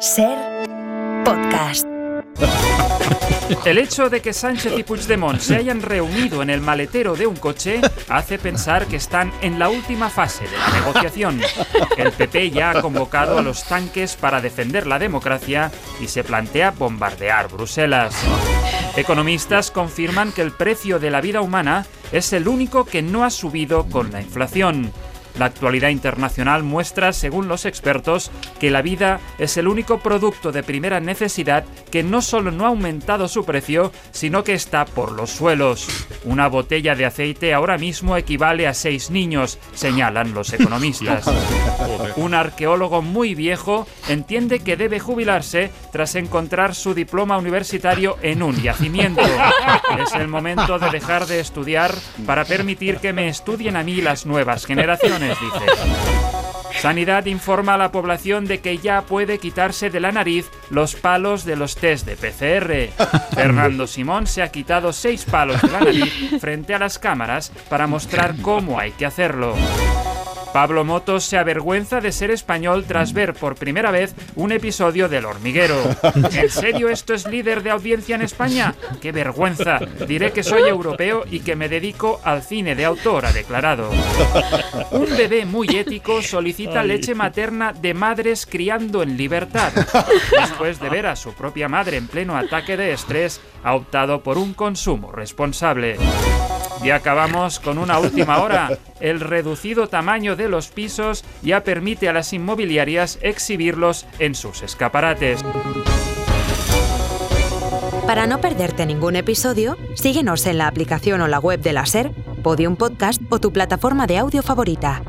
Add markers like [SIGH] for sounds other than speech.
Ser podcast. El hecho de que Sánchez y Puigdemont se hayan reunido en el maletero de un coche hace pensar que están en la última fase de la negociación. El PP ya ha convocado a los tanques para defender la democracia y se plantea bombardear Bruselas. Economistas confirman que el precio de la vida humana es el único que no ha subido con la inflación. La actualidad internacional muestra, según los expertos, que la vida es el único producto de primera necesidad que no solo no ha aumentado su precio, sino que está por los suelos. Una botella de aceite ahora mismo equivale a seis niños, señalan los economistas. [LAUGHS] Un arqueólogo muy viejo entiende que debe jubilarse tras encontrar su diploma universitario en un yacimiento. Es el momento de dejar de estudiar para permitir que me estudien a mí las nuevas generaciones dice. Sanidad informa a la población de que ya puede quitarse de la nariz los palos de los test de PCR. [LAUGHS] Fernando Simón se ha quitado seis palos de la nariz frente a las cámaras para mostrar cómo hay que hacerlo. Pablo Motos se avergüenza de ser español tras ver por primera vez un episodio del hormiguero. [LAUGHS] ¿En serio esto es líder de audiencia en España? ¡Qué vergüenza! Diré que soy europeo y que me dedico al cine de autor, ha declarado. Un bebé muy ético solicita leche materna de madres criando en libertad. Después de ver a su propia madre en pleno ataque de estrés, ha optado por un consumo responsable. Y acabamos con una última hora. El reducido tamaño de los pisos ya permite a las inmobiliarias exhibirlos en sus escaparates. Para no perderte ningún episodio, síguenos en la aplicación o la web de la SER, Podium Podcast o tu plataforma de audio favorita.